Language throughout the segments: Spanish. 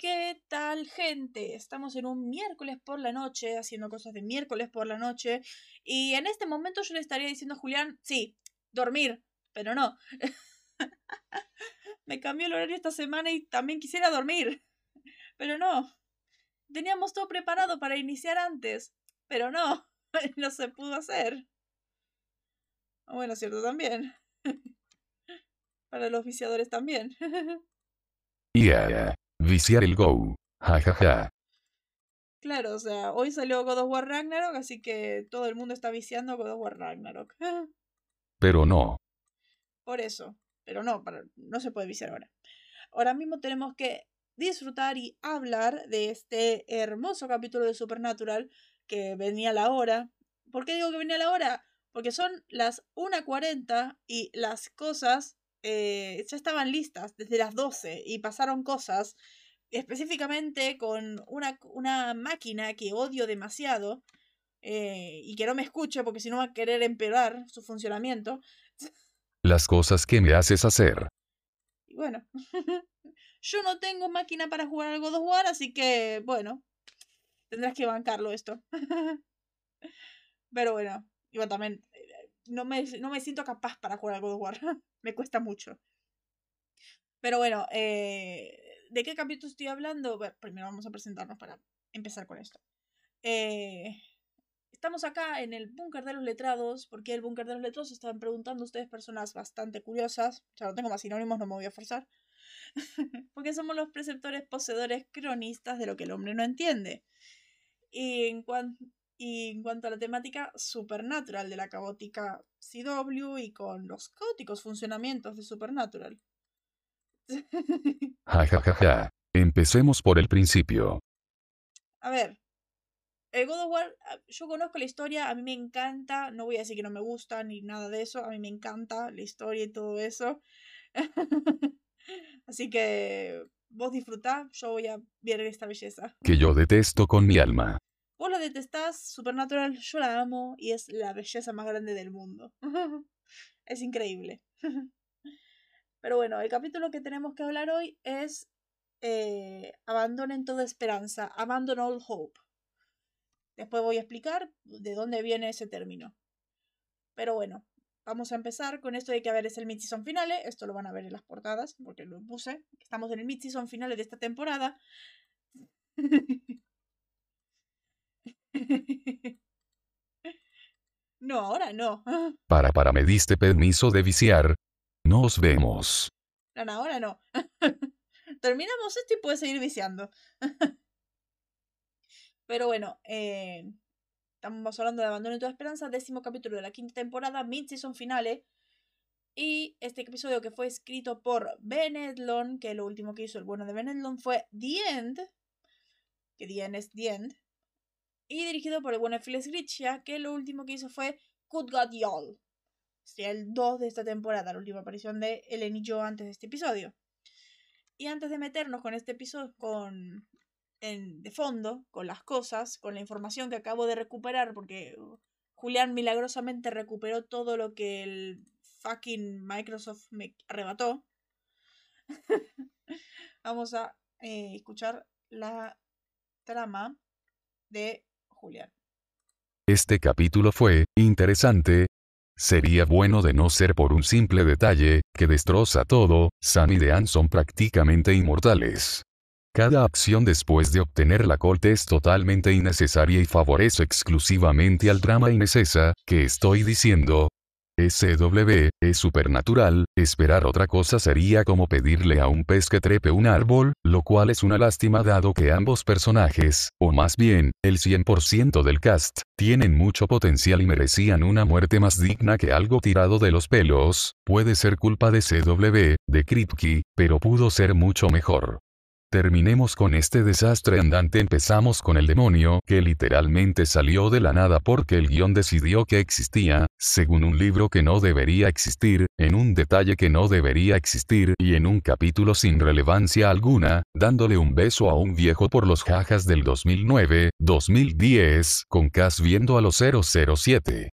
¿Qué tal, gente? Estamos en un miércoles por la noche, haciendo cosas de miércoles por la noche. Y en este momento yo le estaría diciendo a Julián, sí, dormir, pero no. Me cambió el horario esta semana y también quisiera dormir, pero no. Teníamos todo preparado para iniciar antes, pero no, no se pudo hacer. Bueno, cierto también. Para los viciadores también. Yeah. Viciar el Go. Ja ja ja. Claro, o sea, hoy salió God of War Ragnarok, así que todo el mundo está viciando God of War Ragnarok. Pero no. Por eso. Pero no, para, no se puede viciar ahora. Ahora mismo tenemos que disfrutar y hablar de este hermoso capítulo de Supernatural que venía a la hora. ¿Por qué digo que venía a la hora? Porque son las 1.40 y las cosas eh, ya estaban listas desde las 12 y pasaron cosas, específicamente con una, una máquina que odio demasiado eh, y que no me escuche porque si no va a querer empeorar su funcionamiento. Las cosas que me haces hacer. Y bueno, yo no tengo máquina para jugar al God of War, así que bueno, tendrás que bancarlo esto. Pero bueno, igual también eh, no me, no me siento capaz para jugar al God of War. me cuesta mucho. Pero bueno, eh, ¿de qué capítulo estoy hablando? Primero vamos a presentarnos para empezar con esto. Eh, estamos acá en el búnker de los letrados. ¿Por qué el búnker de los letrados? Estaban preguntando ustedes personas bastante curiosas. Ya no tengo más sinónimos, no me voy a forzar. Porque somos los preceptores poseedores cronistas de lo que el hombre no entiende. Y en, y en cuanto a la temática supernatural de la caótica CW y con los caóticos funcionamientos de Supernatural. Ja, ja, ja, ja. Empecemos por el principio. A ver, el God of War, ah, yo conozco la historia, a mí me encanta, no voy a decir que no me gusta ni nada de eso, a mí me encanta la historia y todo eso. Así que vos disfrutá, yo voy a ver esta belleza. Que yo detesto con mi alma. Vos la detestás, Supernatural, yo la amo y es la belleza más grande del mundo. es increíble. Pero bueno, el capítulo que tenemos que hablar hoy es eh, Abandonen toda esperanza, Abandon all hope. Después voy a explicar de dónde viene ese término. Pero bueno, vamos a empezar con esto de que a ver es el mid-season finale. Esto lo van a ver en las portadas porque lo puse. Estamos en el mid-season finale de esta temporada. No, ahora no. Para, para, me diste permiso de viciar. Nos vemos. Ahora no. Terminamos esto y puedes seguir viciando. Pero bueno, eh, estamos hablando de Abandono y toda esperanza, décimo capítulo de la quinta temporada, mid-season finale. Y este episodio que fue escrito por Ben Edlon, que lo último que hizo el bueno de Ben Edlon fue The End, que The End es The End, y dirigido por el buen Phyllis Gritchia, que lo último que hizo fue Good God Y'all. Sería el 2 de esta temporada, la última aparición de Ellen y yo antes de este episodio. Y antes de meternos con este episodio, con en, de fondo, con las cosas, con la información que acabo de recuperar, porque Julián milagrosamente recuperó todo lo que el fucking Microsoft me arrebató. Vamos a eh, escuchar la trama de Julián. Este capítulo fue interesante. Sería bueno de no ser por un simple detalle, que destroza todo, Sam y Dean son prácticamente inmortales. Cada acción después de obtener la corte es totalmente innecesaria y favorece exclusivamente al drama innecesa, que estoy diciendo, SW, es supernatural, esperar otra cosa sería como pedirle a un pez que trepe un árbol, lo cual es una lástima dado que ambos personajes, o más bien, el 100% del cast, tienen mucho potencial y merecían una muerte más digna que algo tirado de los pelos, puede ser culpa de CW, de Kripke, pero pudo ser mucho mejor. Terminemos con este desastre andante. Empezamos con el demonio, que literalmente salió de la nada porque el guion decidió que existía, según un libro que no debería existir, en un detalle que no debería existir y en un capítulo sin relevancia alguna, dándole un beso a un viejo por los jajas del 2009, 2010, con Cass viendo a los 007.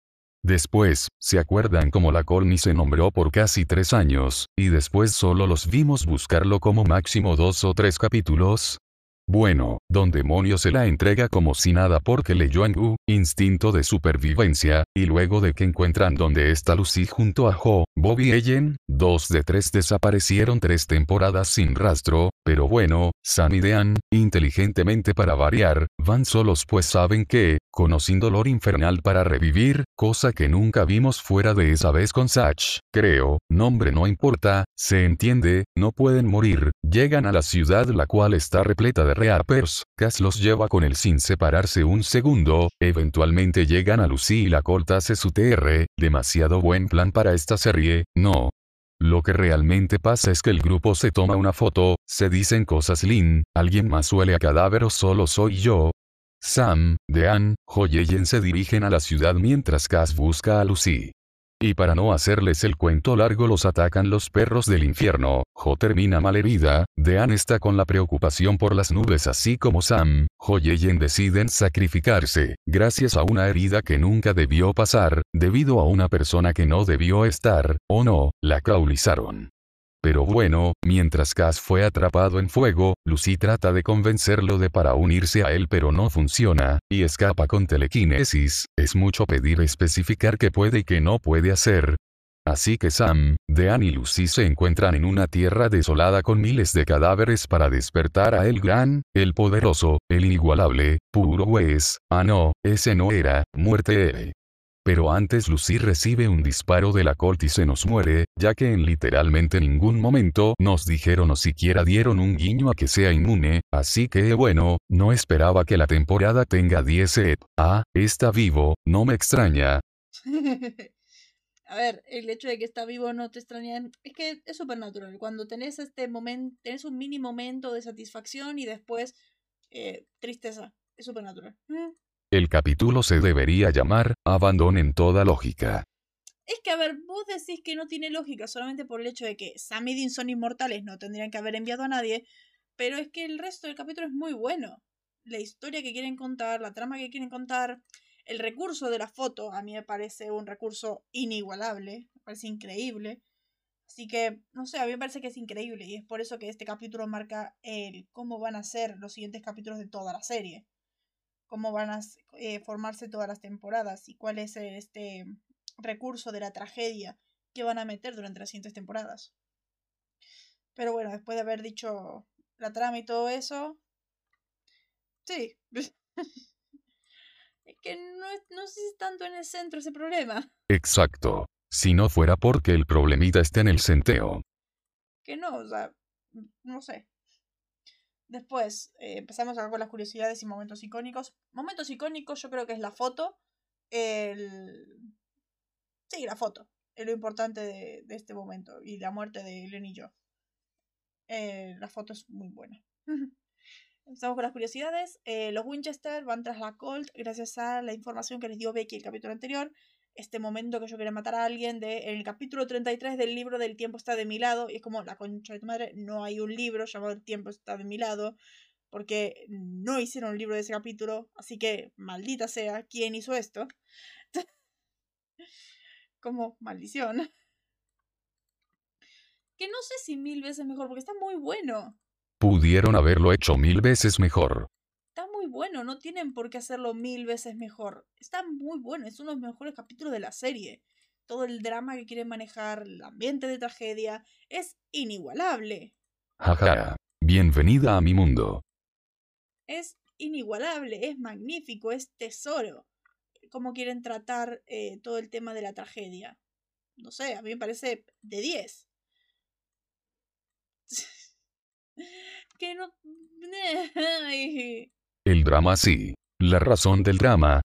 Después, ¿se acuerdan cómo la Colny se nombró por casi tres años, y después solo los vimos buscarlo como máximo dos o tres capítulos? Bueno, Don Demonio se la entrega como si nada porque le Gu, instinto de supervivencia, y luego de que encuentran donde está Lucy junto a Ho, Bobby y Ellen, dos de tres desaparecieron tres temporadas sin rastro, pero bueno, Sam y Dean, inteligentemente para variar, van solos pues saben que, conociendo dolor infernal para revivir, cosa que nunca vimos fuera de esa vez con Satch, creo, nombre no importa, se entiende, no pueden morir, llegan a la ciudad la cual está repleta de reapers, Cass los lleva con él sin separarse un segundo, eventualmente llegan a Lucy y la corta hace su TR, demasiado buen plan para esta serie, no, lo que realmente pasa es que el grupo se toma una foto, se dicen cosas Lin, alguien más huele a cadáver o solo soy yo. Sam, Dean, Joyeyen se dirigen a la ciudad mientras Cass busca a Lucy. Y para no hacerles el cuento largo los atacan los perros del infierno, Jo termina malherida, Dean está con la preocupación por las nubes así como Sam, Jo y Ellen deciden sacrificarse, gracias a una herida que nunca debió pasar, debido a una persona que no debió estar, o no, la caulizaron. Pero bueno, mientras Cass fue atrapado en fuego, Lucy trata de convencerlo de para unirse a él pero no funciona, y escapa con telequinesis, es mucho pedir especificar qué puede y qué no puede hacer. Así que Sam, Dean y Lucy se encuentran en una tierra desolada con miles de cadáveres para despertar a el gran, el poderoso, el inigualable, puro Wes, ah no, ese no era, muerte. Pero antes Lucy recibe un disparo de la Colt y se nos muere, ya que en literalmente ningún momento nos dijeron o siquiera dieron un guiño a que sea inmune, así que bueno, no esperaba que la temporada tenga 10 et. Ah, está vivo, no me extraña. a ver, el hecho de que está vivo no te extraña, es que es súper natural. Cuando tenés este momento, tenés un mini momento de satisfacción y después eh, tristeza, es súper natural. Mm. El capítulo se debería llamar, Abandonen toda lógica. Es que, a ver, vos decís que no tiene lógica solamente por el hecho de que Sam y Dean son inmortales, no tendrían que haber enviado a nadie, pero es que el resto del capítulo es muy bueno. La historia que quieren contar, la trama que quieren contar, el recurso de la foto, a mí me parece un recurso inigualable, me parece increíble. Así que, no sé, a mí me parece que es increíble y es por eso que este capítulo marca el cómo van a ser los siguientes capítulos de toda la serie cómo van a eh, formarse todas las temporadas y cuál es este recurso de la tragedia que van a meter durante las siguientes temporadas. Pero bueno, después de haber dicho la trama y todo eso, sí. es que no, no sé si es tanto en el centro ese problema. Exacto. Si no fuera porque el problemita está en el centeo. Que no, o sea, no sé. Después eh, empezamos acá con las curiosidades y momentos icónicos. Momentos icónicos yo creo que es la foto. El... Sí, la foto. Es lo importante de, este momento. Y la muerte de Len y yo. Eh, la foto es muy buena. Empezamos con las curiosidades. Eh, los Winchester van tras la Colt gracias a la información que les dio Becky el capítulo anterior este momento que yo quería matar a alguien de en el capítulo 33 del libro del tiempo está de mi lado y es como la concha de tu madre no hay un libro llamado el tiempo está de mi lado porque no hicieron un libro de ese capítulo así que maldita sea quién hizo esto como maldición. Que no sé si mil veces mejor porque está muy bueno. Pudieron haberlo hecho mil veces mejor está muy bueno, no tienen por qué hacerlo mil veces mejor. Está muy bueno, es uno de los mejores capítulos de la serie. Todo el drama que quieren manejar, el ambiente de tragedia, es inigualable. Jaja, bienvenida a mi mundo. Es inigualable, es magnífico, es tesoro. Cómo quieren tratar eh, todo el tema de la tragedia. No sé, a mí me parece de 10. que no... El drama sí. La razón del drama.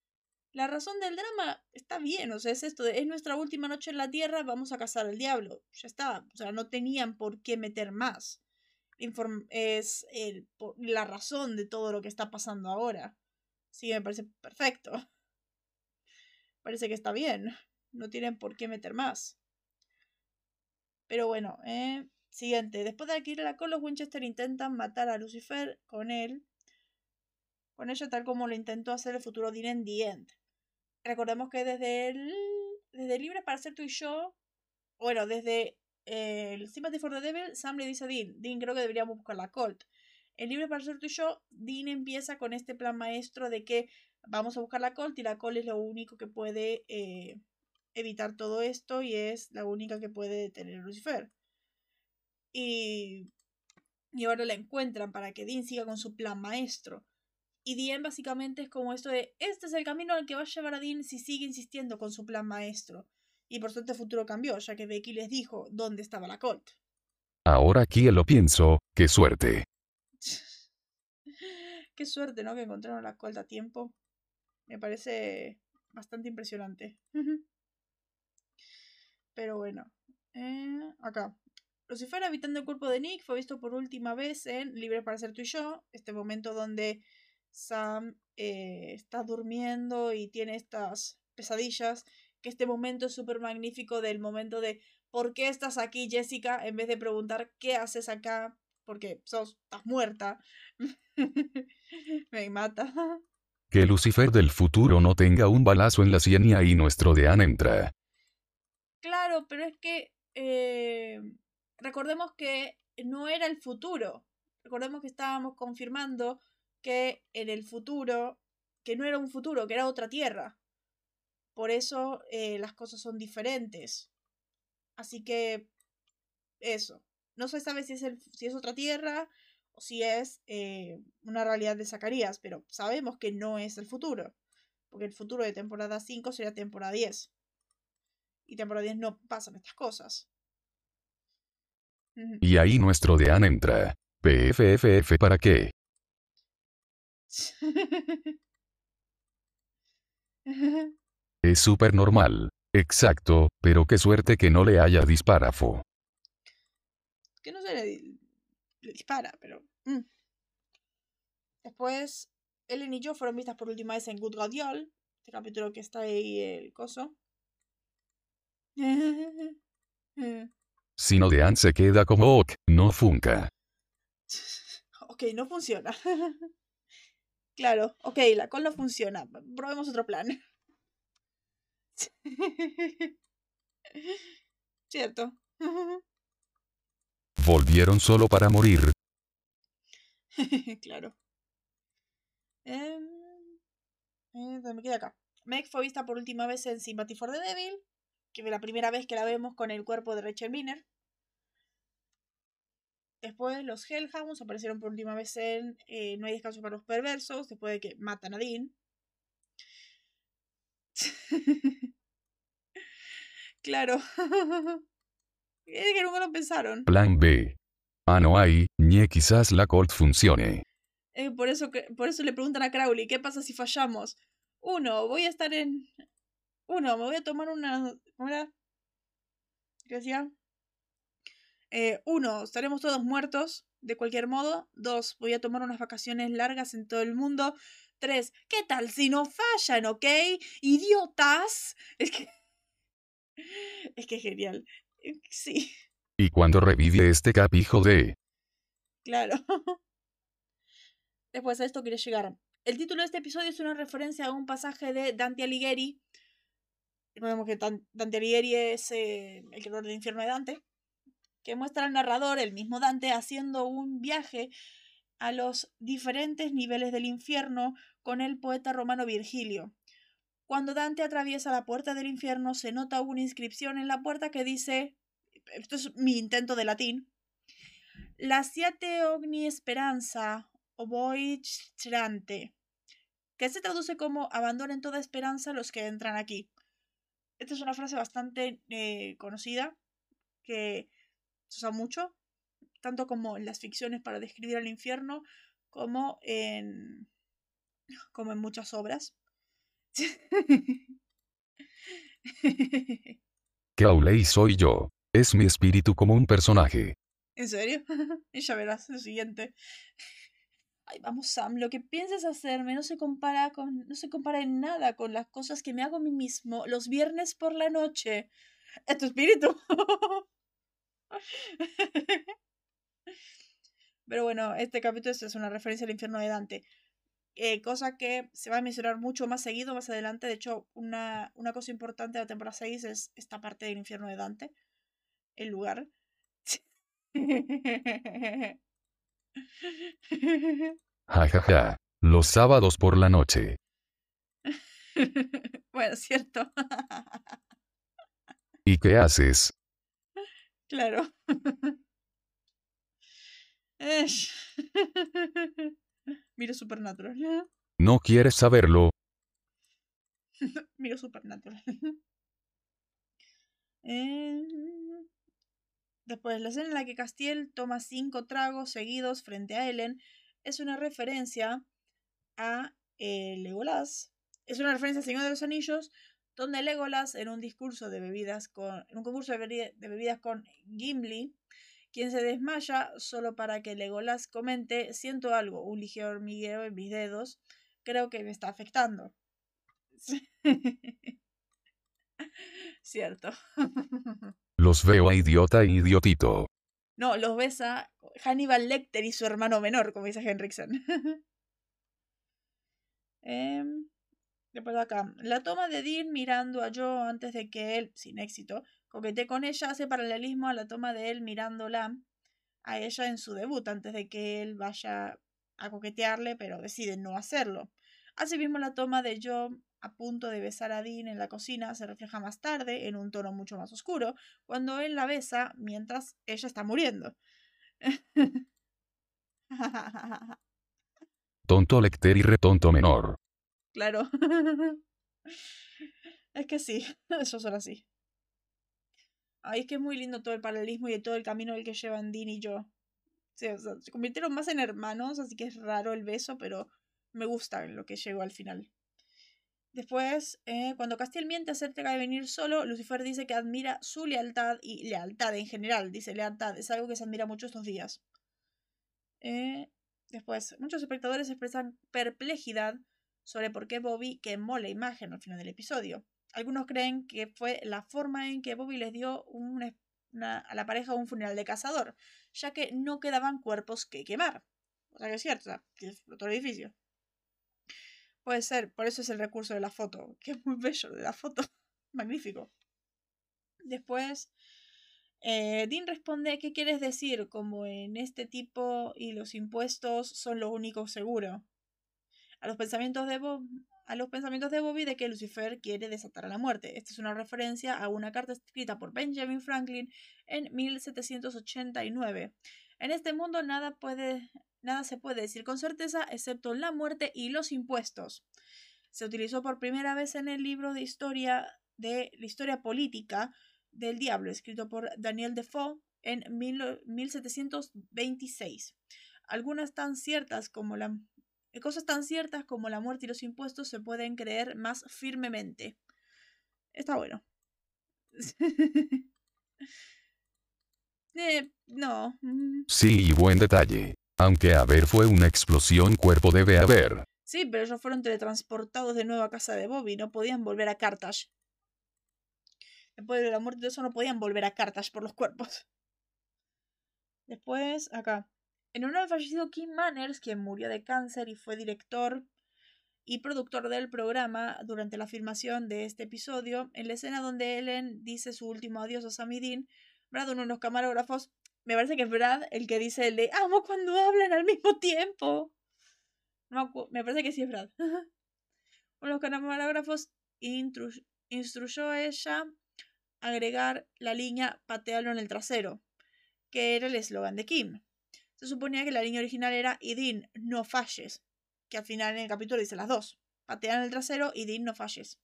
La razón del drama está bien, o sea, es esto de, es nuestra última noche en la Tierra, vamos a cazar al diablo. Ya está, o sea, no tenían por qué meter más. es la razón de todo lo que está pasando ahora. Sí, me parece perfecto. Parece que está bien. No tienen por qué meter más. Pero bueno, eh, siguiente. Después de adquirir la cola, los Winchester intentan matar a Lucifer con él con ella tal como lo intentó hacer el futuro Dean en The End. Recordemos que desde el, desde Libre para ser tú y yo, bueno, desde el Sympathy for the Devil, Sam le dice a Dean, Dean creo que deberíamos buscar la Colt. En Libre para ser tú y yo, Dean empieza con este plan maestro de que vamos a buscar la Colt y la Colt es lo único que puede eh, evitar todo esto y es la única que puede detener a Lucifer. Y, y ahora la encuentran para que Dean siga con su plan maestro. Y Dean básicamente es como esto de, este es el camino al que va a llevar a Dean si sigue insistiendo con su plan maestro. Y por suerte el futuro cambió, ya que Becky les dijo dónde estaba la Colt. Ahora que lo pienso, qué suerte. qué suerte, ¿no? Que encontraron la Colt a tiempo. Me parece bastante impresionante. Pero bueno. Eh, acá. Lucifer habitando el cuerpo de Nick fue visto por última vez en Libre para ser tú y yo. Este momento donde Sam eh, está durmiendo y tiene estas pesadillas. Que este momento es súper magnífico del momento de ¿por qué estás aquí, Jessica? En vez de preguntar ¿qué haces acá? Porque sos, estás muerta. Me mata. Que Lucifer del futuro no tenga un balazo en la sien y ahí nuestro Dean entra. Claro, pero es que eh, recordemos que no era el futuro. Recordemos que estábamos confirmando que en el futuro, que no era un futuro, que era otra tierra. Por eso eh, las cosas son diferentes. Así que eso. No se sabe si es, el, si es otra tierra o si es eh, una realidad de Zacarías, pero sabemos que no es el futuro. Porque el futuro de temporada 5 sería temporada 10. Y temporada 10 no pasan estas cosas. Y ahí nuestro Dean entra. PFFF para qué. es súper normal. Exacto, pero qué suerte que no le haya disparafo. Que no se le, dispara, pero... Mm. Después, Ellen y yo fueron vistas por última vez en Good Gadiol, este capítulo que está ahí el coso. Si no Dean se queda como ok, no funca. Ok, no funciona. claro, ok, la col no funciona. Probemos otro plan. Cierto. Volvieron solo para morir. claro. Eh, me queda acá. Meg fue vista por última vez en Sympathy for the Devil, que fue la primera vez que la vemos con el cuerpo de Rachel Miner. Después los Hellhounds aparecieron por última vez en eh, No hay descanso para los perversos, después de que matan a Dean. claro. es que nunca lo pensaron. Plan B. Ah, no hay, ni quizás la Colt funcione. Eh, por, eso por eso le preguntan a Crowley, ¿qué pasa si fallamos? Uno, voy a estar en... Uno, me voy a tomar una... ¿Cómo era? ¿Qué decía? Eh, uno, estaremos todos muertos, de cualquier modo. Dos, voy a tomar unas vacaciones largas en todo el mundo. Tres, ¿qué tal si no fallan, ok? ¡Idiotas! Es que... Es que es genial. Eh, sí. ¿Y cuando revive este cap, hijo de...? Claro. Después a esto quiere llegar. El título de este episodio es una referencia a un pasaje de Dante Alighieri. Recordemos que Dante Alighieri es eh, el creador del infierno de Dante. Que muestra al narrador, el mismo Dante, haciendo un viaje a los diferentes niveles del infierno con el poeta romano Virgilio. Cuando Dante atraviesa la puerta del infierno, se nota una inscripción en la puerta que dice, esto es mi intento de latín, la siete ogni esperanza, o voy trante, que se traduce como abandonen toda esperanza los que entran aquí. Esta es una frase bastante eh, conocida, que se usa mucho, tanto como en las ficciones para describir el infierno, como en, como en muchas obras. Crowley soy yo. Es mi espíritu como un personaje. ¿En serio? ya verás lo siguiente. Ay, vamos, Sam, lo que pienses hacerme no se compara con. no se compara en nada con las cosas que me hago a mí mismo los viernes por la noche. Es tu espíritu. Pero bueno, este capítulo es una referencia al infierno de Dante. Eh, cosa que se va a mencionar mucho más seguido más adelante. De hecho, una, una cosa importante de la temporada 6 es esta parte del infierno de Dante. El lugar. Ja, ja, ja. Los sábados por la noche. bueno, cierto. ¿Y qué haces? Claro. Miro Supernatural. ¿No quieres saberlo? Miro Supernatural. Eh, Después, la escena en la que Castiel toma cinco tragos seguidos frente a Ellen es una referencia a eh, Legolas. Es una referencia al Señor de los Anillos, donde Legolas, en un discurso de bebidas con. en un concurso de, bebi- de bebidas con Gimli, quien se desmaya solo para que Legolas comente: Siento algo, un ligero hormigueo en mis dedos, creo que me está afectando. Cierto. Los veo a idiota e idiotito. No, los besa Hannibal Lecter y su hermano menor, como dice Henriksen. Em, La toma de Dean mirando a Joe antes de que él, sin éxito, coquetee con ella hace paralelismo a la toma de él mirándola a ella en su debut, antes de que él vaya a coquetearle, pero decide no hacerlo. Asimismo, la toma de Joe a punto de besar a Dean en la cocina se refleja más tarde, en un tono mucho más oscuro, cuando él la besa mientras ella está muriendo. Tonto lecter y retonto menor. Claro. es que sí, eso son así. Ay, es que es muy lindo todo el paralelismo y todo el camino del que llevan Dean y yo. Se convirtieron más en hermanos, así que es raro el beso, pero me gusta lo que llegó al final. Después, eh, cuando Castiel miente acerca de venir solo, Lucifer dice que admira su lealtad y lealtad en general, dice lealtad, es algo que se admira mucho estos días. Eh, después, muchos espectadores expresan perplejidad sobre por qué Bobby quemó la imagen al final del episodio. Algunos creen que fue la forma en que Bobby les dio a la pareja un funeral de cazador, ya que no quedaban cuerpos que quemar. O sea que es cierto, que explotó el edificio. Puede ser, por eso es el recurso de la foto, que es muy bello de la foto. Magnífico. Después, eh, Dean responde, ¿qué quieres decir? Como en este tipo y los impuestos son lo único seguro. A los pensamientos de a los pensamientos de Bobby de que Lucifer quiere desatar a la muerte. Esta es una referencia a una carta escrita por Benjamin Franklin en 1789. En este mundo nada puede nada se puede decir con certeza excepto la muerte y los impuestos. Se utilizó por primera vez en el libro de historia de la historia política del diablo, escrito por Daniel Defoe en mil- 1726. Algunas tan ciertas como la cosas tan ciertas como la muerte y los impuestos se pueden creer más firmemente. Está bueno. Eh, no. mm, Sí, y buen detalle. Aunque haber fue una explosión, cuerpo debe haber. Sí, pero ellos fueron teletransportados de nuevo a casa de Bobby. No podían volver a Carthage. Después de la muerte de eso no podían volver a Carthage por los cuerpos. Después, acá. En honor al fallecido Kim Manners, quien murió de cáncer y fue director y productor del programa durante la filmación de este episodio, en la escena donde Ellen dice su último adiós a Sammy Dean, Brad, uno de los camarógrafos, me parece que es Brad el que dice el de amo cuando hablan al mismo tiempo. No me, parece que sí es Brad. Uno de los camarógrafos instruyó a ella agregar la línea patealo en el trasero, que era el eslogan de Kim. Se suponía que la línea original era y Dean, no falles, que al final en el capítulo dice las dos. Patean el trasero y no falles.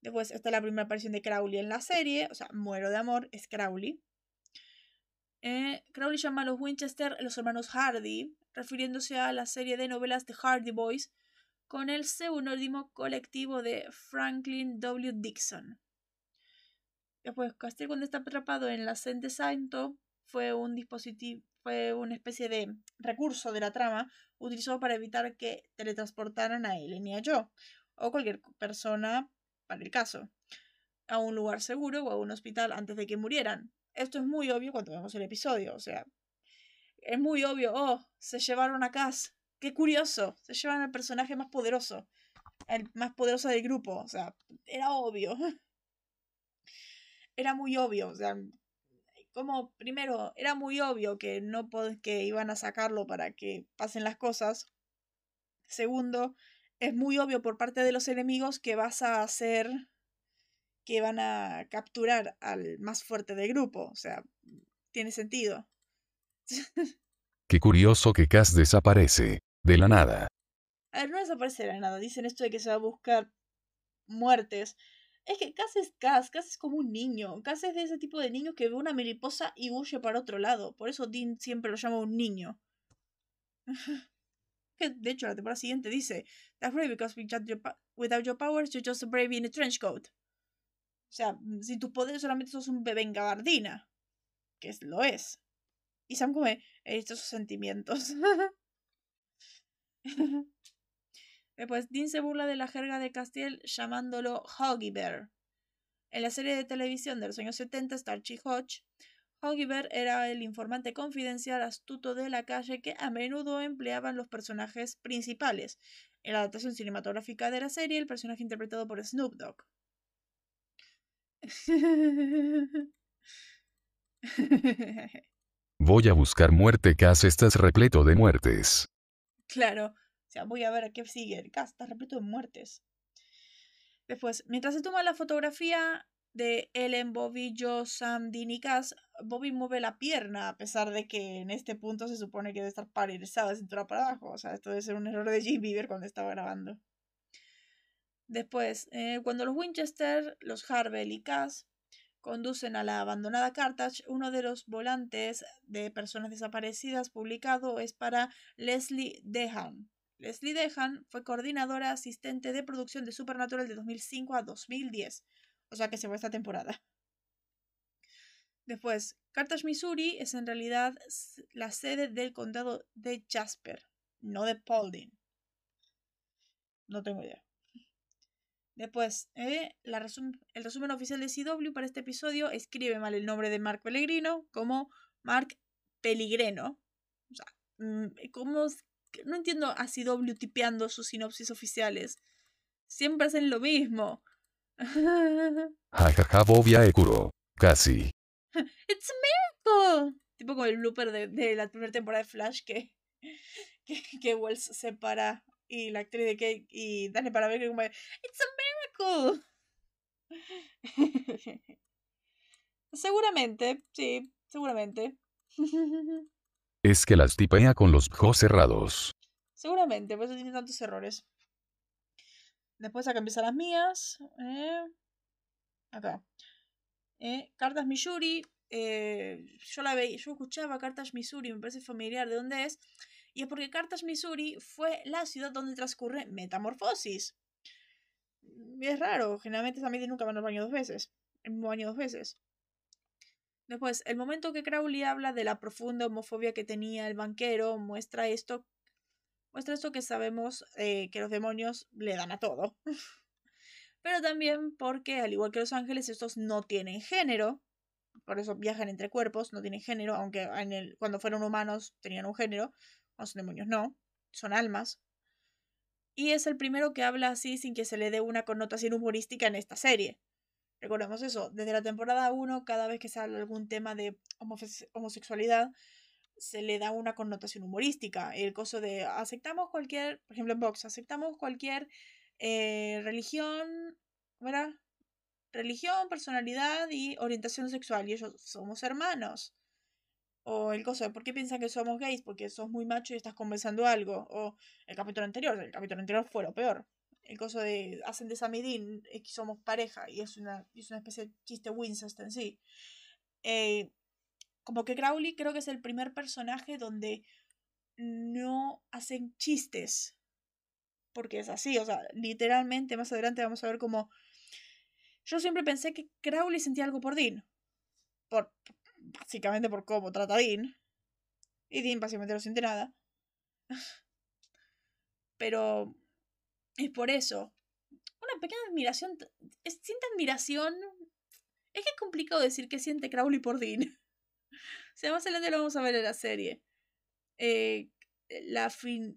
Después está la primera aparición de Crowley en la serie, o sea, Muero de Amor, es Crowley. Eh, Crowley llama a los Winchester los hermanos Hardy, refiriéndose a la serie de novelas de Hardy Boys, con el seudónimo colectivo de Franklin W. Dixon. Después, Castiel cuando está atrapado en la Sente Santo fue un dispositivo, fue una especie de recurso de la trama utilizado para evitar que teletransportaran a Ellen y a Joe, o cualquier persona para el caso, a un lugar seguro o a un hospital antes de que murieran. Esto es muy obvio cuando vemos el episodio, o sea, es muy obvio, oh, se llevaron a Cass, qué curioso, se llevan al personaje más poderoso, el más poderoso del grupo, o sea, era obvio. Era muy obvio, o sea, como primero era muy obvio que no que iban a sacarlo para que pasen las cosas. Segundo, es muy obvio por parte de los enemigos que vas a hacer que van a capturar al más fuerte del grupo. O sea, tiene sentido. Qué curioso que Cass desaparece. De la nada. A ver, no desaparece de la nada. Dicen esto de que se va a buscar muertes. Es que Cass es Cass. Cass es como un niño. Cass es de ese tipo de niño que ve una mariposa y huye para otro lado. Por eso Dean siempre lo llama un niño. de hecho, la temporada siguiente dice: That's brave because without your powers, you're just a brave in a trench coat. O sea, mm, sin tus poderes solamente sos un bebé en gabardina. Que es, lo es. Y Sam come estos sentimientos. Después, Dean se burla de la jerga de Castiel llamándolo Hoggy Bear. En la serie de televisión de los años 70, Starchy Hodge, Hoggy Bear era el informante confidencial astuto de la calle que a menudo empleaban los personajes principales. En la adaptación cinematográfica de la serie, el personaje interpretado por Snoop Dogg. Voy a buscar muerte, Cass, estás repleto de muertes. Claro, o sea, voy a ver qué sigue. Cass está repleto de muertes. Después, mientras se toma la fotografía de Ellen, Bobby, Joe, Sam, Dean y Cass, Bobby mueve la pierna, a pesar de que en este punto se supone que debe estar paralizada de cintura para abajo. O sea, esto debe ser un error de Jim Beaver cuando estaba grabando. Después, eh, cuando los Winchester, los Harvell y Cass conducen a la abandonada Carthage, uno de los volantes de personas desaparecidas publicado es para Leslie Dehan. Leslie Dehan fue coordinadora asistente de producción de Supernatural de 2005 a 2010, o sea que se fue esta temporada. Después, Carthage, Missouri es en realidad la sede del condado de Jasper, no de Paulding. No tengo idea. Después, eh, el resumen oficial de CW para este episodio escribe mal el nombre de Mark Pellegrino como Mark Pellegrino. O sea, mm, como no entiendo a CW tipeando sus sinopsis oficiales. Siempre hacen lo mismo. Jajaja, Bobia Ekuro. Casi. It's a miracle. Tipo como el blooper de, la primera temporada de Flash que, que, que Wells se para y la actriz de Kate y Dale para ver que como It's a miracle. seguramente, sí, seguramente. Es que las tipea con los ojos cerrados. Seguramente, por eso tiene tantos errores. Después acá empiezan las mías. Eh, acá. Eh, Cartas Missouri. Eh, yo la veía, yo escuchaba Cartas Missouri, me parece familiar de dónde es. Y es porque Carthage, Missouri fue la ciudad donde transcurre Metamorfosis. Es raro, generalmente también nunca van al baño dos veces. El mismo baño dos veces. Después, el momento que Crowley habla de la profunda homofobia que tenía el banquero muestra esto, muestra esto que sabemos eh, que los demonios le dan a todo. Pero también porque, al igual que los ángeles, estos no tienen género. Por eso viajan entre cuerpos, no tienen género, aunque cuando fueron humanos tenían un género son demonios, no, son almas. Y es el primero que habla así sin que se le dé una connotación humorística en esta serie. Recordemos eso, desde la temporada 1, cada vez que se habla algún tema de homosexualidad, se le da una connotación humorística. El coso de aceptamos cualquier, por ejemplo en Vox, aceptamos cualquier eh, religión, ¿verdad? Religión, personalidad y orientación sexual. Y ellos somos hermanos. O el coso de por qué piensan que somos gays, porque sos muy macho y estás conversando algo. O el capítulo anterior, el capítulo anterior fue lo peor. El coso de hacen de Samidin que somos pareja y es una, es una especie de chiste Winston en sí. Eh, como que Crowley creo que es el primer personaje donde no hacen chistes. Porque es así, o sea, literalmente más adelante vamos a ver cómo... Yo siempre pensé que Crowley sentía algo por Dean. Por, básicamente por cómo trata Dean. Y Dean básicamente no siente nada. Pero es por eso. Una pequeña admiración. siente admiración. Es que es complicado decir que siente Crowley por Dean. o sea, más adelante lo vamos a ver en la serie. Eh, la,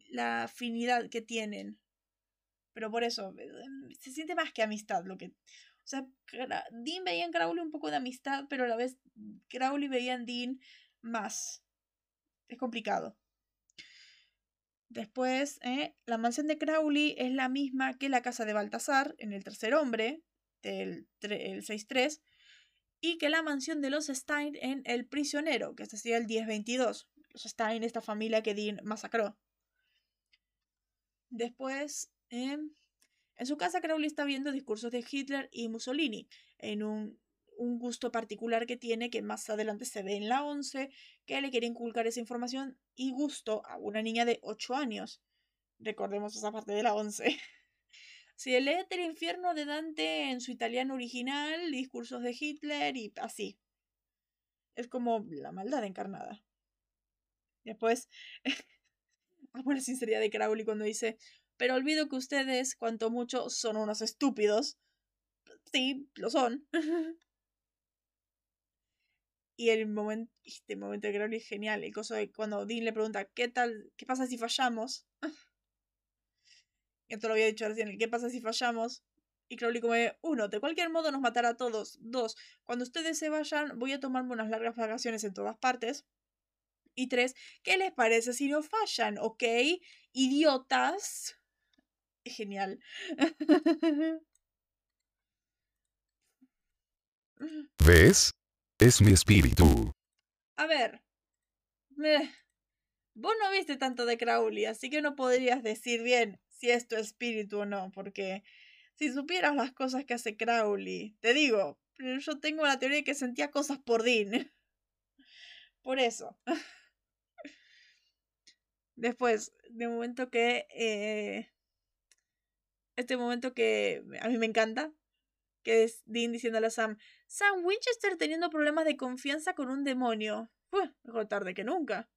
la afinidad que tienen. Pero por eso, se siente más que amistad lo que. O sea, Dean veía en Crowley un poco de amistad, pero a la vez Crowley veía en Dean más. Es complicado. Después, ¿eh? la mansión de Crowley es la misma que la casa de Baltasar en el tercer hombre, del el 6-3, y que la mansión de los Stein en El Prisionero, que este sería el 10-22. Los Stein, esta familia que Dean masacró. Después, eh, en su casa, Crowley está viendo discursos de Hitler y Mussolini, en un un gusto particular que tiene, que más adelante se ve en la 11, que le quiere inculcar esa información y gusto a una niña de 8 años. Recordemos esa parte de la 11. Si lee el infierno de Dante en su italiano original, discursos de Hitler y así. Es como la maldad encarnada. Después, amo la sinceridad de Crowley cuando dice, pero olvido que ustedes, cuanto mucho, son unos estúpidos. Sí, lo son. Y el momento, este momento de Crowley es genial. El coso de cuando Dean le pregunta, ¿qué tal? ¿Qué pasa si fallamos? Esto lo había dicho recién, ¿qué pasa si fallamos? Y Crowley como, uno, de cualquier modo nos matará a todos. Dos, cuando ustedes se vayan, voy a tomarme unas largas vacaciones en todas partes. Y tres, ¿qué les parece si no fallan? ¿Ok? Idiotas. Genial. ¿Ves? Es mi espíritu. A ver. Vos no viste tanto de Crowley, así que no podrías decir bien si es tu espíritu o no, porque si supieras las cosas que hace Crowley, te digo, yo tengo la teoría de que sentía cosas por Dean. Por eso. Después, de momento que... Eh, este momento que a mí me encanta, que es Dean diciéndole a Sam, Sam Winchester teniendo problemas de confianza con un demonio. mejor tarde que nunca.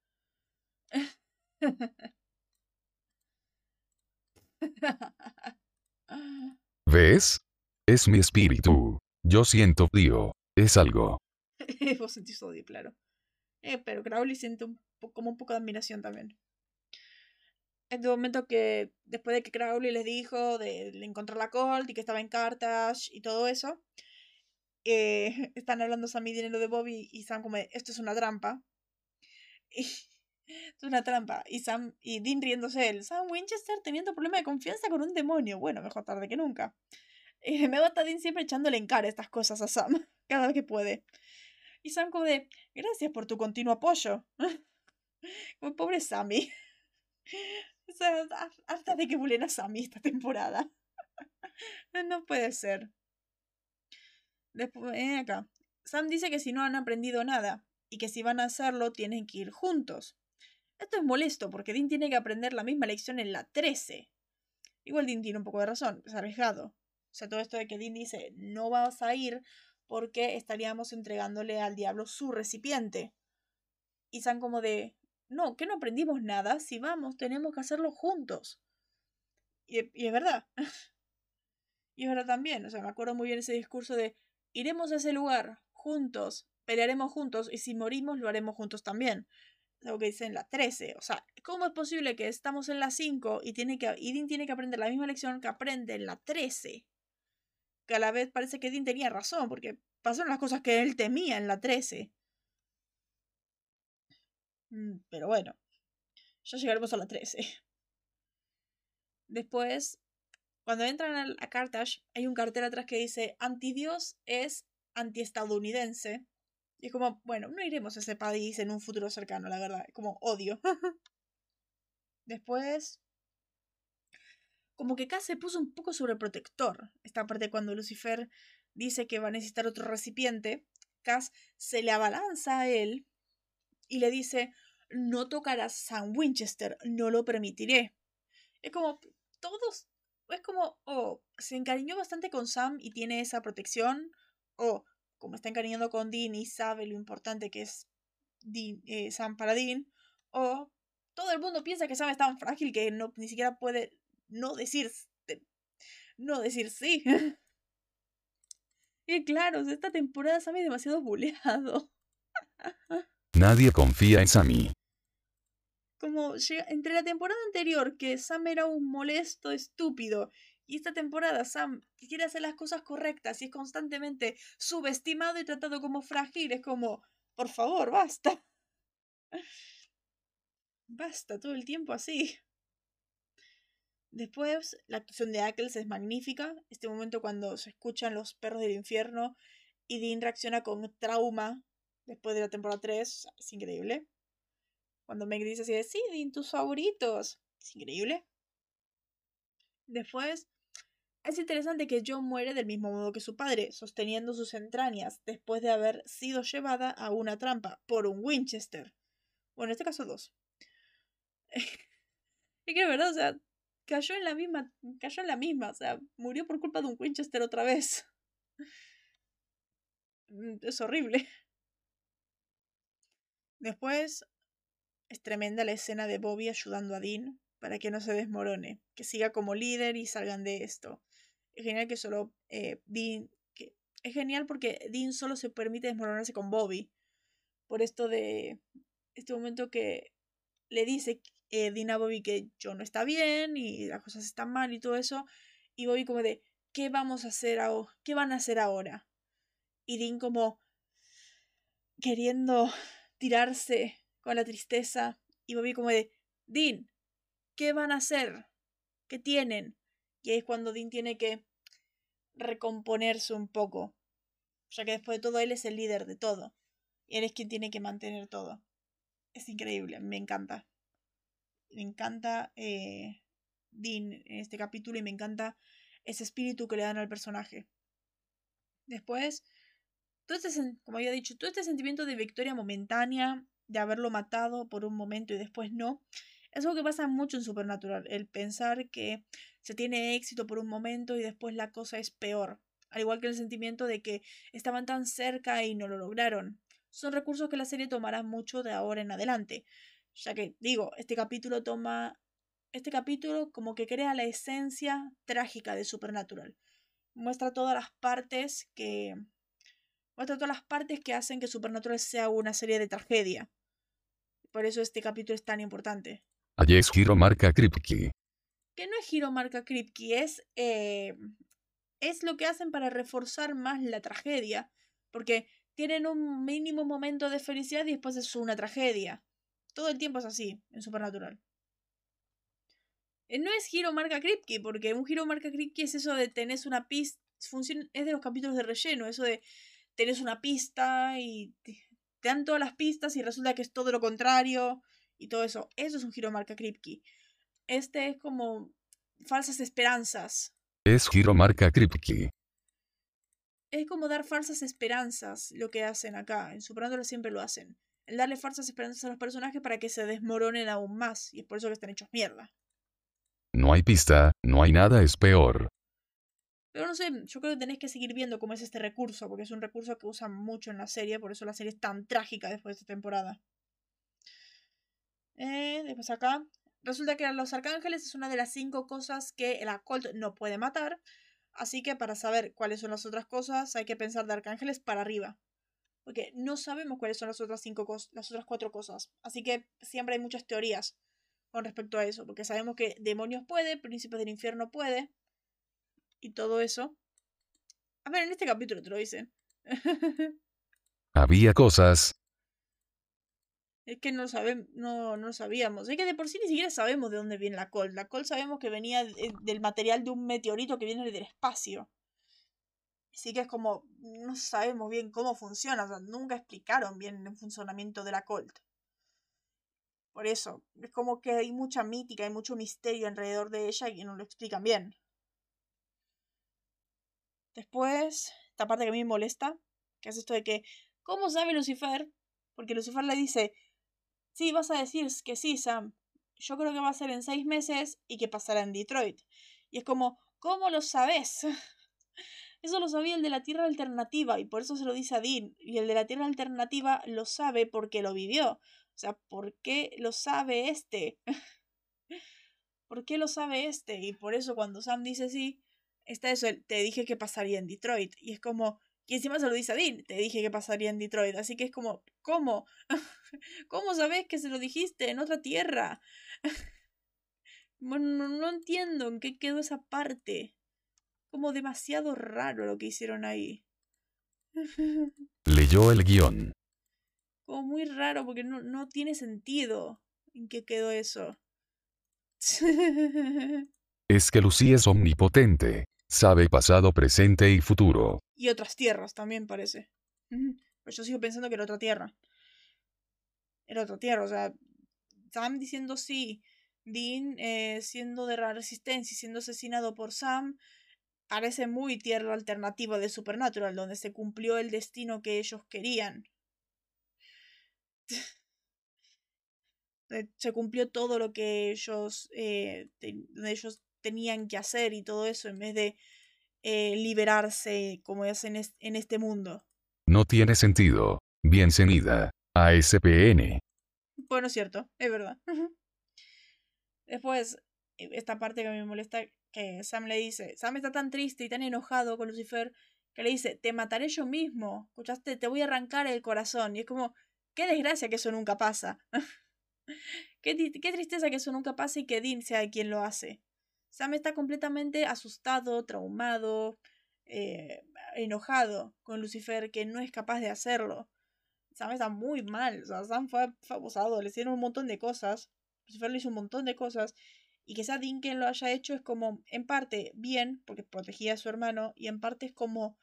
¿Ves? Es mi espíritu. Yo siento frío. Es algo. Vos sentís odio, claro. Eh, pero Crowley siente un como un poco de admiración también. En el momento que, después de que Crowley les dijo de, encontrar la Colt y que estaba en Carthage y todo eso, eh, están hablando Sam y dinero de Bobby y Sam como, esto es una trampa. Y, es una trampa. Y Sam y Dean riéndose él. Sam Winchester teniendo problema de confianza con un demonio. Bueno, mejor tarde que nunca. Eh, me gusta Dean siempre echándole en cara estas cosas a Sam. Cada vez que puede. Y Sam como de, gracias por tu continuo apoyo. Como pobre Sammy. O sea, hasta de que bulen a Sammy esta temporada. no puede ser. Después, eh, acá. Sam dice que si no han aprendido nada y que si van a hacerlo tienen que ir juntos. Esto es molesto porque Dean tiene que aprender la misma lección en la 13. Igual Dean tiene un poco de razón, es arriesgado. O sea, todo esto de que Dean dice no vas a ir porque estaríamos entregándole al diablo su recipiente. Y Sam como de no, que no aprendimos nada, si vamos tenemos que hacerlo juntos. Y, es verdad. y es verdad también, o sea, me acuerdo muy bien ese discurso de Iremos a ese lugar juntos, pelearemos juntos y si morimos lo haremos juntos también. Lo que dice en la 13. O sea, ¿cómo es posible que estamos en la 5 y, tiene que, y Dean tiene que aprender la misma lección que aprende en la 13? Que a la vez parece que Dean tenía razón, porque pasaron las cosas que él temía en la 13. Mm, pero bueno, ya llegaremos a la 13. Después, cuando entran a Carthage, hay un cartel atrás que dice Antidios es antiestadounidense. Y es como, bueno, no iremos a ese país en un futuro cercano, la verdad. Es como odio. Después, como que Cass se puso un poco sobreprotector. Esta parte cuando Lucifer dice que va a necesitar otro recipiente, Cass se le abalanza a él y le dice, no tocarás Sam Winchester, no lo permitiré. Es como, todos es como, o se encariñó bastante con Sam y tiene esa protección, o como está encariñando con Dean y sabe lo importante que es eh, Sam para Dean, o todo el mundo piensa que Sam es tan frágil que no, ni siquiera puede no decir, no decir sí. y claro, esta temporada Sam es demasiado buleado. Nadie confía en Sammy como entre la temporada anterior, que Sam era un molesto estúpido, Y esta temporada Sam quiere hacer las cosas correctas y es constantemente subestimado y tratado como frágil. Es como, por favor, basta. Basta todo el tiempo así. Después, la actuación de Ackles es magnífica. Este momento cuando se escuchan los perros del infierno y Dean reacciona con trauma después de la temporada 3, es increíble. Cuando Meg dice así de, sí, tus favoritos. Es increíble. Después, es interesante que John muere del mismo modo que su padre, sosteniendo sus entrañas después de haber sido llevada a una trampa por un Winchester. Bueno, en este caso dos. y que verdad, o sea, cayó en la misma, cayó en la misma, o sea, murió por culpa de un Winchester otra vez. Mm, es horrible. Después, es tremenda la escena de Bobby ayudando a Dean para que no se desmorone, que siga como líder y salgan de esto. Es genial que solo eh, que es genial porque Dean solo se permite desmoronarse con Bobby. Por esto de este momento que le dice eh, Dean a Bobby que yo no está bien y las cosas están mal y todo eso. Y Bobby como de, ¿qué vamos a hacer ahora? ¿Qué van a hacer ahora? Y Dean como queriendo tirarse con la tristeza. Y Bobby como de, Dean, ¿qué van a hacer? ¿Qué tienen? Y es cuando Dean tiene que recomponerse un poco. Ya que después de todo él es el líder de todo. Y él es quien tiene que mantener todo. Es increíble, me encanta. Me encanta eh, Dean en este capítulo y me encanta ese espíritu que le dan al personaje. Después, todo este, como había dicho, todo este sentimiento de victoria momentánea, de haberlo matado por un momento y después no, es algo que pasa mucho en Supernatural, el pensar que se tiene éxito por un momento y después la cosa es peor, al igual que el sentimiento de que estaban tan cerca y no lo lograron. Son recursos que la serie tomará mucho de ahora en adelante, ya que digo, este capítulo toma este capítulo como que crea la esencia trágica de Supernatural. Muestra todas las partes que muestra todas las partes que hacen que Supernatural sea una serie de tragedia. Por eso este capítulo es tan importante. Allí es giro marca Kripke. Que no es giro marca Kripke, es, eh, es lo que hacen para reforzar más la tragedia. Porque tienen un mínimo momento de felicidad y después es una tragedia. Todo el tiempo es así, en Supernatural. No es giro marca Kripke, porque un giro marca Kripke es eso de tenés una pista. Es de los capítulos de relleno, eso de tenés una pista y te, dan todas las pistas y resulta que es todo lo contrario y todo eso. Eso es un giro marca Kripke. Este es como falsas esperanzas. Es giro marca Kripke. Es como dar falsas esperanzas lo que hacen acá. En Supernatural siempre lo hacen. El darle falsas esperanzas a los personajes para que se desmoronen aún más. Y es por eso que están hechos mierda. No hay pista, no hay nada, es peor. Pero no sé, yo creo que tenés que seguir viendo cómo es este recurso, porque es un recurso que usan mucho en la serie, por eso la serie es tan trágica después de esta temporada. Eh, después acá. Resulta que los arcángeles es una de las cinco cosas que el Acolt no puede matar. Así que para saber cuáles son las otras cosas, hay que pensar de arcángeles para arriba. Porque no sabemos cuáles son las otras cinco cosas, las otras cuatro cosas. Así que siempre hay muchas teorías con respecto a eso. Porque sabemos que demonios puede, príncipes del infierno puede, y todo eso. A ver, en este capítulo te lo dicen. Había cosas. Es que no, sabemos, no, no sabíamos. Es que de por sí ni siquiera sabemos de dónde viene la col. La col sabemos que venía del material de un meteorito que viene del espacio. Así que es como, no sabemos bien cómo funciona. O sea, nunca explicaron bien el funcionamiento de la Colt. Por eso, es como que hay mucha mítica, hay mucho misterio alrededor de ella y no lo explican bien. Después, esta parte que a mí me molesta, que es esto de que, ¿cómo sabe Lucifer? Porque Lucifer le dice, sí, vas a decir que sí, Sam. Yo creo que va a ser en seis meses y que pasará en Detroit. Y es como, ¿cómo lo sabes? Eso lo sabía el de la Tierra Alternativa y por eso se lo dice a Dean. Y el de la Tierra Alternativa lo sabe porque lo vivió. O sea, ¿por qué lo sabe este? ¿Por qué lo sabe este? Y por eso cuando Sam dice sí, está eso, te dije que pasaría en Detroit. Y es como, y encima se lo dice a Dean, te dije que pasaría en Detroit. Así que es como, ¿cómo? ¿Cómo sabes que se lo dijiste en otra tierra? bueno, no, entiendo en qué quedó esa parte. Como demasiado raro lo que hicieron ahí. Leyó el guion. Como muy raro porque no, no tiene sentido en qué quedó eso. Es que Lucy es omnipotente. Sabe pasado, presente y futuro. y otras tierras también parece. Pero yo sigo pensando que era otra tierra. Era otra tierra, o sea, Sam diciendo sí, Dean eh, siendo de resistencia y siendo asesinado por Sam, parece muy tierra alternativa de Supernatural, donde se cumplió el destino que ellos querían. Se cumplió todo lo que ellos, eh, ellos tenían que hacer y todo eso, en vez de eh, liberarse como es en, es- en este mundo. No tiene sentido. Bienvenida. A SPN. Bueno, es cierto, es verdad. Después, eh, esta parte que me molesta, que Sam le dice, Sam está tan triste y tan enojado con Lucifer, que le dice, te mataré yo mismo, escuchaste, te voy a arrancar el corazón. Y es como, qué desgracia que eso nunca pasa. qué, qué tristeza que eso nunca pase y que Dean sea quien lo hace. Sam está completamente asustado, traumado, eh, enojado con Lucifer, que no es capaz de hacerlo. Sam está muy mal. O sea, Sam fue, abusado, le hicieron un montón de cosas. Lucifer le hizo un montón de cosas. Y que sea Dean quien lo haya hecho es como, en parte, bien, porque protegía a su hermano, y en parte es como,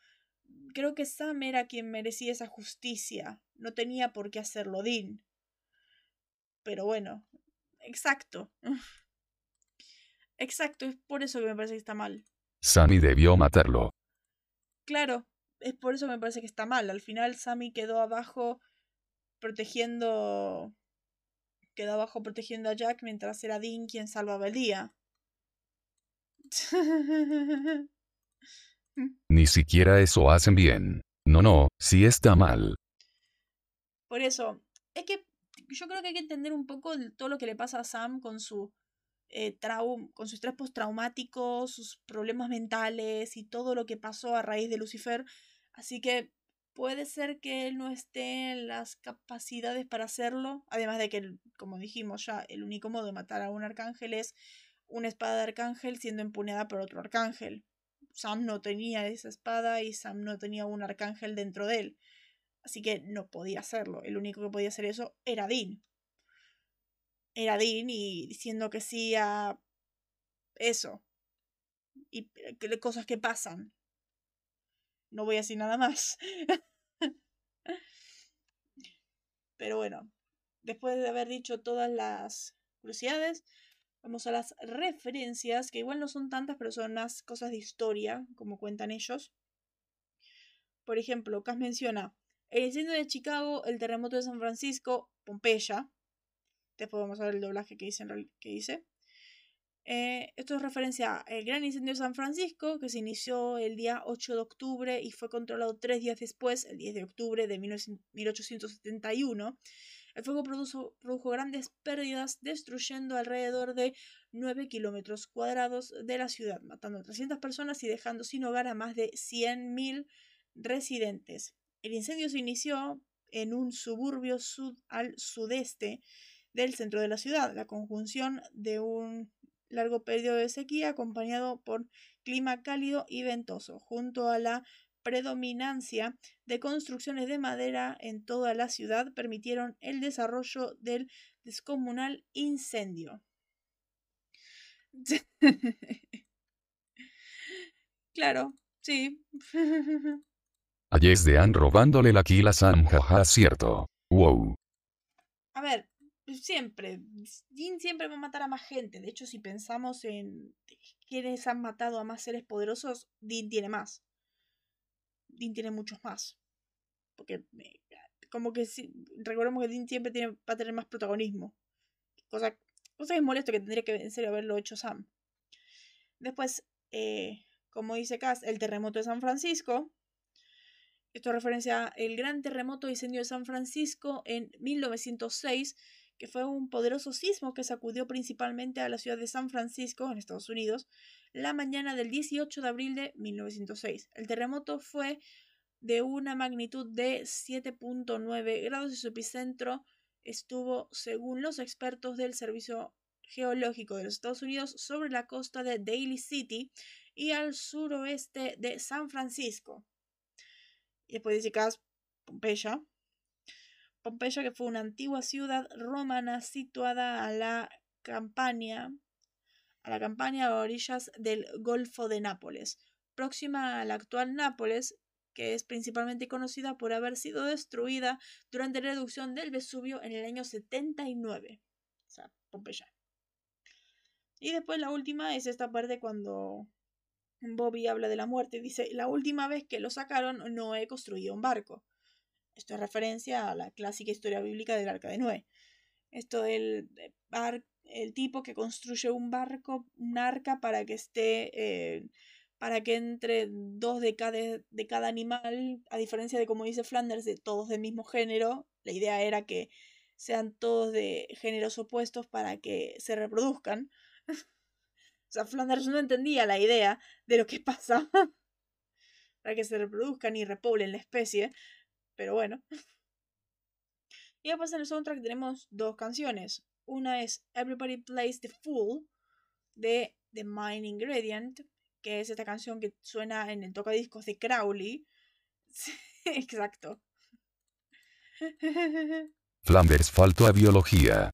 creo que Sam era quien merecía esa justicia. No tenía por qué hacerlo Dean. Pero bueno, exacto. Exacto, es por eso que me parece que está mal. Sammy debió matarlo. Claro, es por eso que me parece que está mal. Al final Sammy quedó abajo protegiendo. Quedó abajo protegiendo a Jack mientras era Dean quien salvaba el día. Ni siquiera eso hacen bien. No, no, sí está mal. Por eso, es que yo creo que hay que entender un poco todo lo que le pasa a Sam con su eh, con su estrés postraumático, sus problemas mentales y todo lo que pasó a raíz de Lucifer. Así que puede ser que él no esté en las capacidades para hacerlo. Además de que, como dijimos ya, el único modo de matar a un arcángel es una espada de arcángel siendo empuñada por otro arcángel. Sam no tenía esa espada y Sam no tenía un arcángel dentro de él. Así que no podía hacerlo. El único que podía hacer eso era Dean. Era Dean y diciendo que sí a eso. Y eh, que- cosas que pasan. No voy a decir nada más. Pero bueno, después de haber dicho todas las curiosidades, vamos a las referencias, que igual no son tantas, pero son más cosas de historia, como cuentan ellos. Por ejemplo, Cass menciona el incendio de Chicago, el terremoto de San Francisco, Pompeya. Después vamos a ver el doblaje que real- que dice. Eh, esto es referencia al gran incendio de San Francisco, que se inició el día 8 de octubre y fue controlado tres días después, el 10 de octubre de 19- 1871. El fuego produjo, produjo grandes pérdidas, destruyendo alrededor de 9 kilómetros cuadrados de la ciudad, matando a 300 personas y dejando sin hogar a más de 100.000 residentes. El incendio se inició en un suburbio sud al sudeste del centro de la ciudad, la conjunción de un largo periodo de sequía acompañado por clima cálido y ventoso, junto a la predominancia de construcciones de madera en toda la ciudad, permitieron el desarrollo del descomunal incendio. claro, sí. Allí es de Anne robándole la kill a Sam, jaja, cierto. Wow. A ver, siempre, Dean siempre va a matar a más gente. De hecho, si pensamos en quiénes han matado a más seres poderosos, Dean tiene más. Dean tiene muchos más. Porque, eh, como que si, recordemos que Dean siempre tiene, va a tener más protagonismo. Cosa, cosa que es molesto que tendría que en serio haberlo hecho Sam. Después, eh, como dice Cass, el terremoto de San Francisco. Esto referencia al gran terremoto y incendio de San Francisco en 1906, que fue un poderoso sismo que sacudió principalmente a la ciudad de San Francisco, en Estados Unidos, la mañana del 18 de abril de 1906. El terremoto fue de una magnitud de 7.9 grados y su epicentro estuvo, según los expertos del Servicio geológico de los Estados Unidos sobre la costa de Daly City y al suroeste de San Francisco. Y después dice Pompeya. Pompeya, que fue una antigua ciudad romana situada a la campaña, a la campaña a orillas del Golfo de Nápoles, próxima a la actual Nápoles, que es principalmente conocida por haber sido destruida durante la erupción del Vesubio en el año 79. O sea, Pompeya. Y después la última es esta parte cuando Bobby habla de la muerte. Dice, la última vez que lo sacaron, Noé construyó un barco. Esto es referencia a la clásica historia bíblica del arca de Noé. Esto del el tipo que construye un barco, un arca para que esté, eh, para que entre dos de cada, de cada animal, a diferencia de como dice Flanders, de todos del mismo género, la idea era que sean todos de géneros opuestos para que se reproduzcan. o sea, Flanders no entendía la idea de lo que pasa para que se reproduzcan y repoblen la especie, pero bueno. Y después en el soundtrack tenemos dos canciones. Una es Everybody Plays the Fool de The Mind Ingredient, que es esta canción que suena en el tocadiscos de Crowley. exacto. Flanders faltó a biología.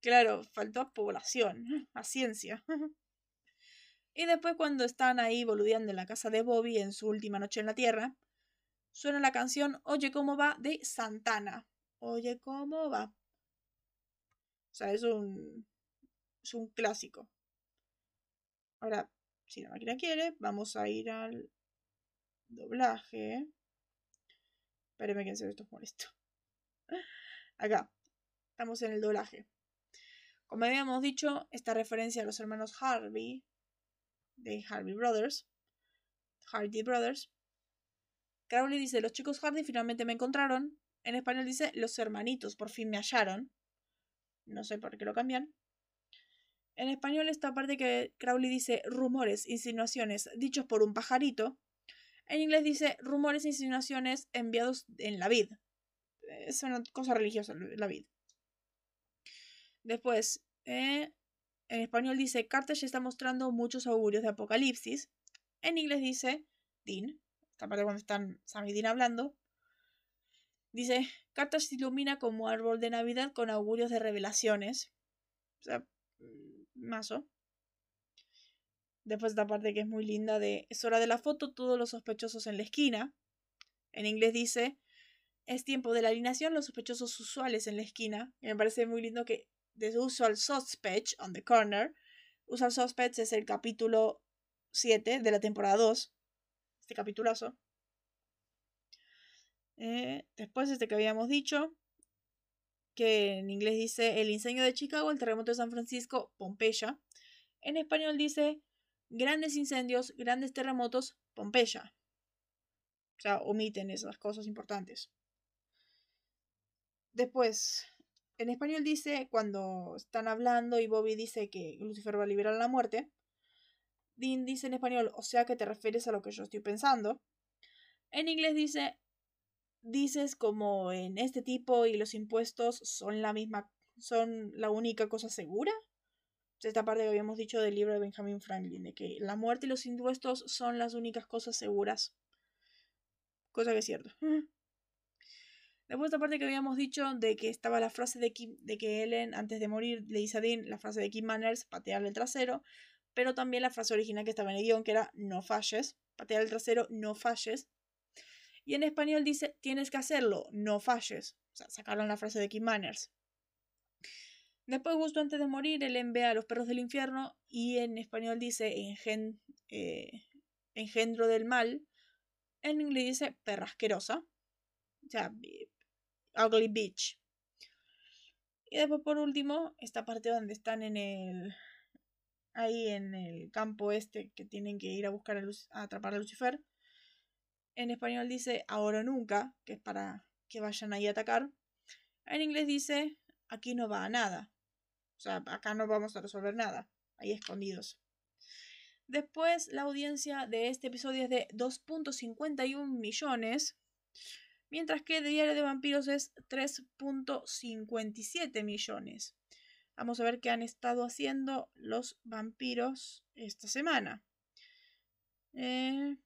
Claro, faltó a población, a ciencia. y después cuando están ahí boludeando en la casa de Bobby en su última noche en la Tierra, suena la canción Oye cómo va de Santana. Oye cómo va. O sea, es un, es un clásico. Ahora, si la máquina quiere, vamos a ir al doblaje. Espérenme que en serio esto es molesto. Acá, estamos en el doblaje. Como habíamos dicho, esta referencia a los hermanos Harvey, de Harvey Brothers, Hardy Brothers. Crowley dice, los chicos Hardy finalmente me encontraron. En español dice, los hermanitos por fin me hallaron. No sé por qué lo cambian. En español esta parte que Crowley dice rumores, insinuaciones dichos por un pajarito. En inglés dice rumores, insinuaciones enviados en la vid. Es una cosa religiosa la vid. Después, eh, en español dice Carter está mostrando muchos augurios de apocalipsis. En inglés dice Dean. Esta parte cuando están Sam y Dean hablando. Dice, Carter se ilumina como árbol de Navidad con augurios de revelaciones. O sea, mm, mazo. Después esta parte que es muy linda de, es hora de la foto, todos los sospechosos en la esquina. En inglés dice, es tiempo de la alineación, los sospechosos usuales en la esquina. Y me parece muy lindo que The Usual Suspect on the Corner. Usual Suspects es el capítulo 7 de la temporada 2. Este capitulazo. Eh, después, este que habíamos dicho, que en inglés dice el incendio de Chicago, el terremoto de San Francisco, Pompeya. En español dice grandes incendios, grandes terremotos, Pompeya. O sea, omiten esas cosas importantes. Después, en español dice, cuando están hablando y Bobby dice que Lucifer va a liberar la muerte, Dean dice en español, o sea que te refieres a lo que yo estoy pensando. En inglés dice, dices como en este tipo y los impuestos son la misma, son la única cosa segura. Esta parte que habíamos dicho del libro de Benjamin Franklin, de que la muerte y los impuestos son las únicas cosas seguras. Cosa que es cierto. Después esta parte que habíamos dicho de que estaba la frase de, de que Ellen antes de morir le dice a Dean la frase de Kim Manners, patearle el trasero, pero también la frase original que estaba en el guion que era no falles, patear el trasero, no falles, y en español dice, tienes que hacerlo, no falles. O sea, sacaron la frase de Kim Manners. Después, justo antes de morir, él envía a los perros del infierno y en español dice eh, engendro del mal. En inglés dice perra asquerosa. O sea, ugly bitch. Y después, por último, esta parte donde están en el. Ahí en el campo este que tienen que ir a buscar a, atrapar a Lucifer en español dice ahora o nunca, que es para que vayan ahí a atacar. En inglés dice aquí no va a nada. O sea, acá no vamos a resolver nada. Ahí escondidos. Después, la audiencia de este episodio es de 2.51 millones. Mientras que Diario de Vampiros es 3.57 millones. Vamos a ver qué han estado haciendo los vampiros esta semana. Eh,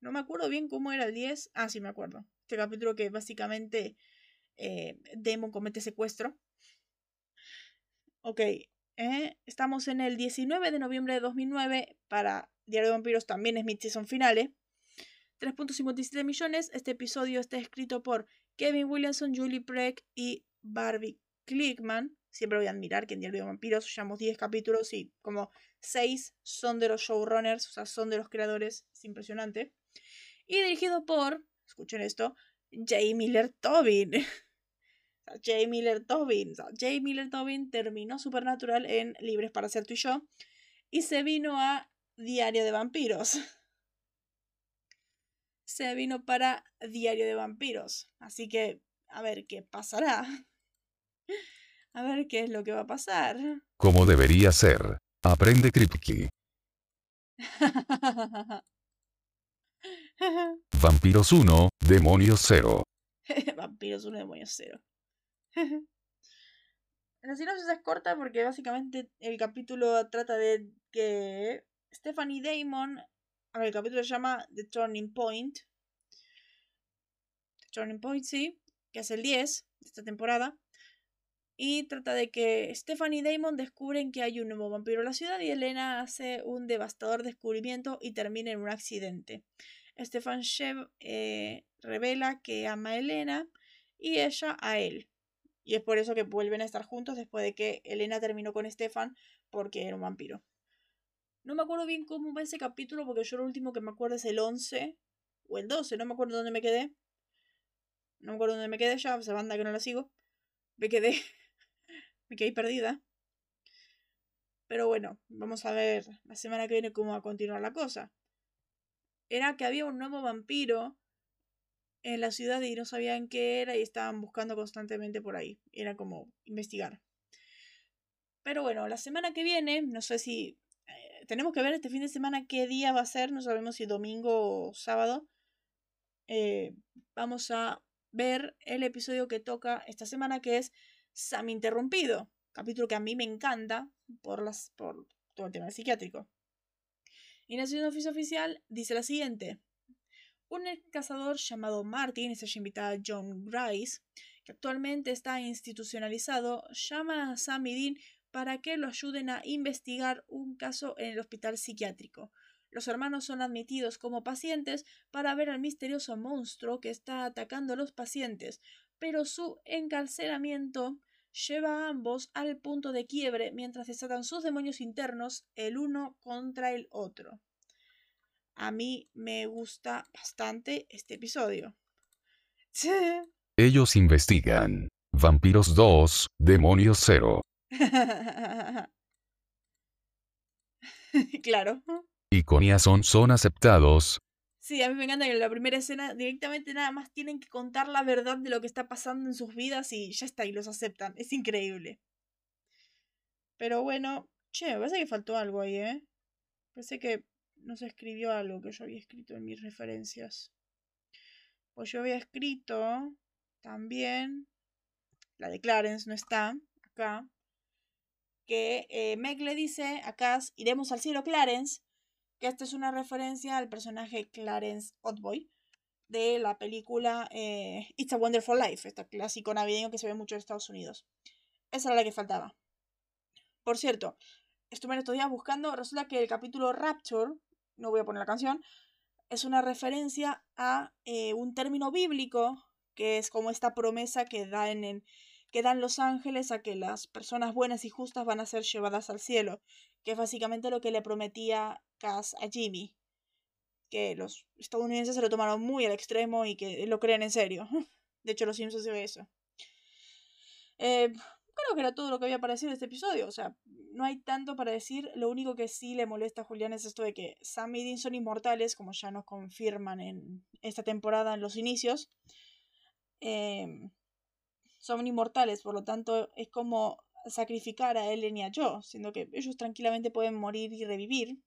no me acuerdo bien cómo era el 10. Ah, sí, me acuerdo. Este capítulo que básicamente eh, Demon comete secuestro. Ok, eh, estamos en el 19 de noviembre de 2009 para Diario de Vampiros, también es mid-season finales. 3.57 millones. Este episodio está escrito por Kevin Williamson, Julie Preck y Barbie Clickman. Siempre voy a admirar que en Diario de Vampiros llevamos 10 capítulos y como 6 son de los showrunners, o sea, son de los creadores. Es impresionante. Y dirigido por, escuchen esto, J. Miller Tobin. J. Miller Tobin. J. Miller Tobin terminó Supernatural en Libres para ser tú y yo y se vino a Diario de Vampiros. Se vino para Diario de Vampiros. Así que, a ver qué pasará. A ver qué es lo que va a pasar. Como debería ser. Aprende Kripke. Vampiros 1, Demonios 0. Vampiros 1, Demonios 0. La sinopsis es corta porque básicamente el capítulo trata de que Stephanie Damon, a ver, el capítulo se llama The Turning Point. The Turning Point, sí, que es el 10 de esta temporada. Y trata de que Stephanie Damon descubren que hay un nuevo vampiro en la ciudad y Elena hace un devastador descubrimiento y termina en un accidente. Stefan Shev eh, revela que ama a Elena y ella a él. Y es por eso que vuelven a estar juntos después de que Elena terminó con Stefan porque era un vampiro. No me acuerdo bien cómo va ese capítulo porque yo lo último que me acuerdo es el 11 o el 12, no me acuerdo dónde me quedé. No me acuerdo dónde me quedé ya, esa banda que no la sigo. Me quedé. Me quedé perdida. Pero bueno, vamos a ver la semana que viene cómo va a continuar la cosa. Era que había un nuevo vampiro en la ciudad y no sabían qué era y estaban buscando constantemente por ahí. Era como investigar. Pero bueno, la semana que viene, no sé si eh, tenemos que ver este fin de semana qué día va a ser, no sabemos si domingo o sábado. Eh, vamos a ver el episodio que toca esta semana que es Sam Interrumpido, capítulo que a mí me encanta por, las, por todo el tema psiquiátrico. Y Nación Oficio Oficial dice la siguiente. Un ex cazador llamado Martin, esta invitada John Grice, que actualmente está institucionalizado, llama a Sam y Dean para que lo ayuden a investigar un caso en el hospital psiquiátrico. Los hermanos son admitidos como pacientes para ver al misterioso monstruo que está atacando a los pacientes, pero su encarcelamiento lleva a ambos al punto de quiebre mientras desatan sus demonios internos el uno contra el otro. A mí me gusta bastante este episodio. Ellos investigan. Vampiros 2, Demonios 0. claro. Y con Son son aceptados. Sí, a mí me encanta que en la primera escena directamente nada más tienen que contar la verdad de lo que está pasando en sus vidas y ya está, y los aceptan. Es increíble. Pero bueno, che, me parece que faltó algo ahí, ¿eh? Parece que no se escribió algo que yo había escrito en mis referencias. Pues yo había escrito también, la de Clarence no está acá, que eh, Meg le dice a Cass, iremos al cielo Clarence, que esta es una referencia al personaje Clarence Otboy de la película eh, It's a Wonderful Life, este clásico navideño que se ve mucho en Estados Unidos. Esa era la que faltaba. Por cierto, estuve en estos días buscando, resulta que el capítulo Rapture, no voy a poner la canción, es una referencia a eh, un término bíblico que es como esta promesa que, da en, que dan los ángeles a que las personas buenas y justas van a ser llevadas al cielo, que es básicamente lo que le prometía A Jimmy, que los estadounidenses se lo tomaron muy al extremo y que lo creen en serio. De hecho, los Simpsons ve eso. Eh, creo que era todo lo que había para decir de este episodio. O sea, no hay tanto para decir. Lo único que sí le molesta a Julián es esto de que Sam y Dean son inmortales, como ya nos confirman en esta temporada en los inicios. Em, son inmortales, por lo tanto es como sacrificar a Ellen y a Joe, siendo que ellos tranquilamente pueden morir y revivir.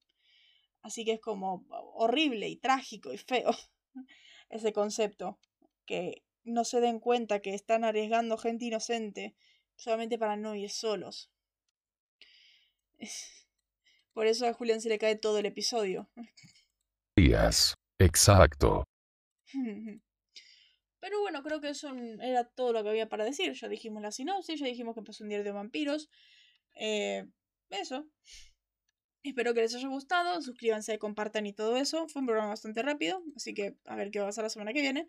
Así que es como horrible y trágico y feo ese concepto. Que no se den cuenta que están arriesgando gente inocente solamente para no ir solos. Por eso a Julián se le cae todo el episodio. Días. Exacto. Pero bueno, creo que eso era todo lo que había para decir. Ya dijimos la sinopsis, ya dijimos que empezó un diario de vampiros. Eh, eso. Espero que les haya gustado. Suscríbanse, compartan y todo eso. Fue un programa bastante rápido, así que a ver qué va a pasar la semana que viene.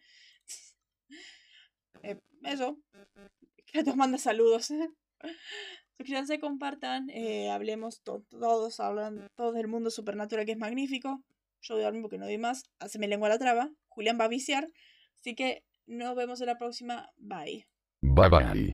Eh, eso. Que nos manda saludos. Suscríbanse, compartan. Eh, hablemos todos, hablan todos del mundo supernatural que es magnífico. Yo doy algo porque no doy más. Haceme lengua a la traba. Julián va a viciar. Así que nos vemos en la próxima. Bye. Bye bye.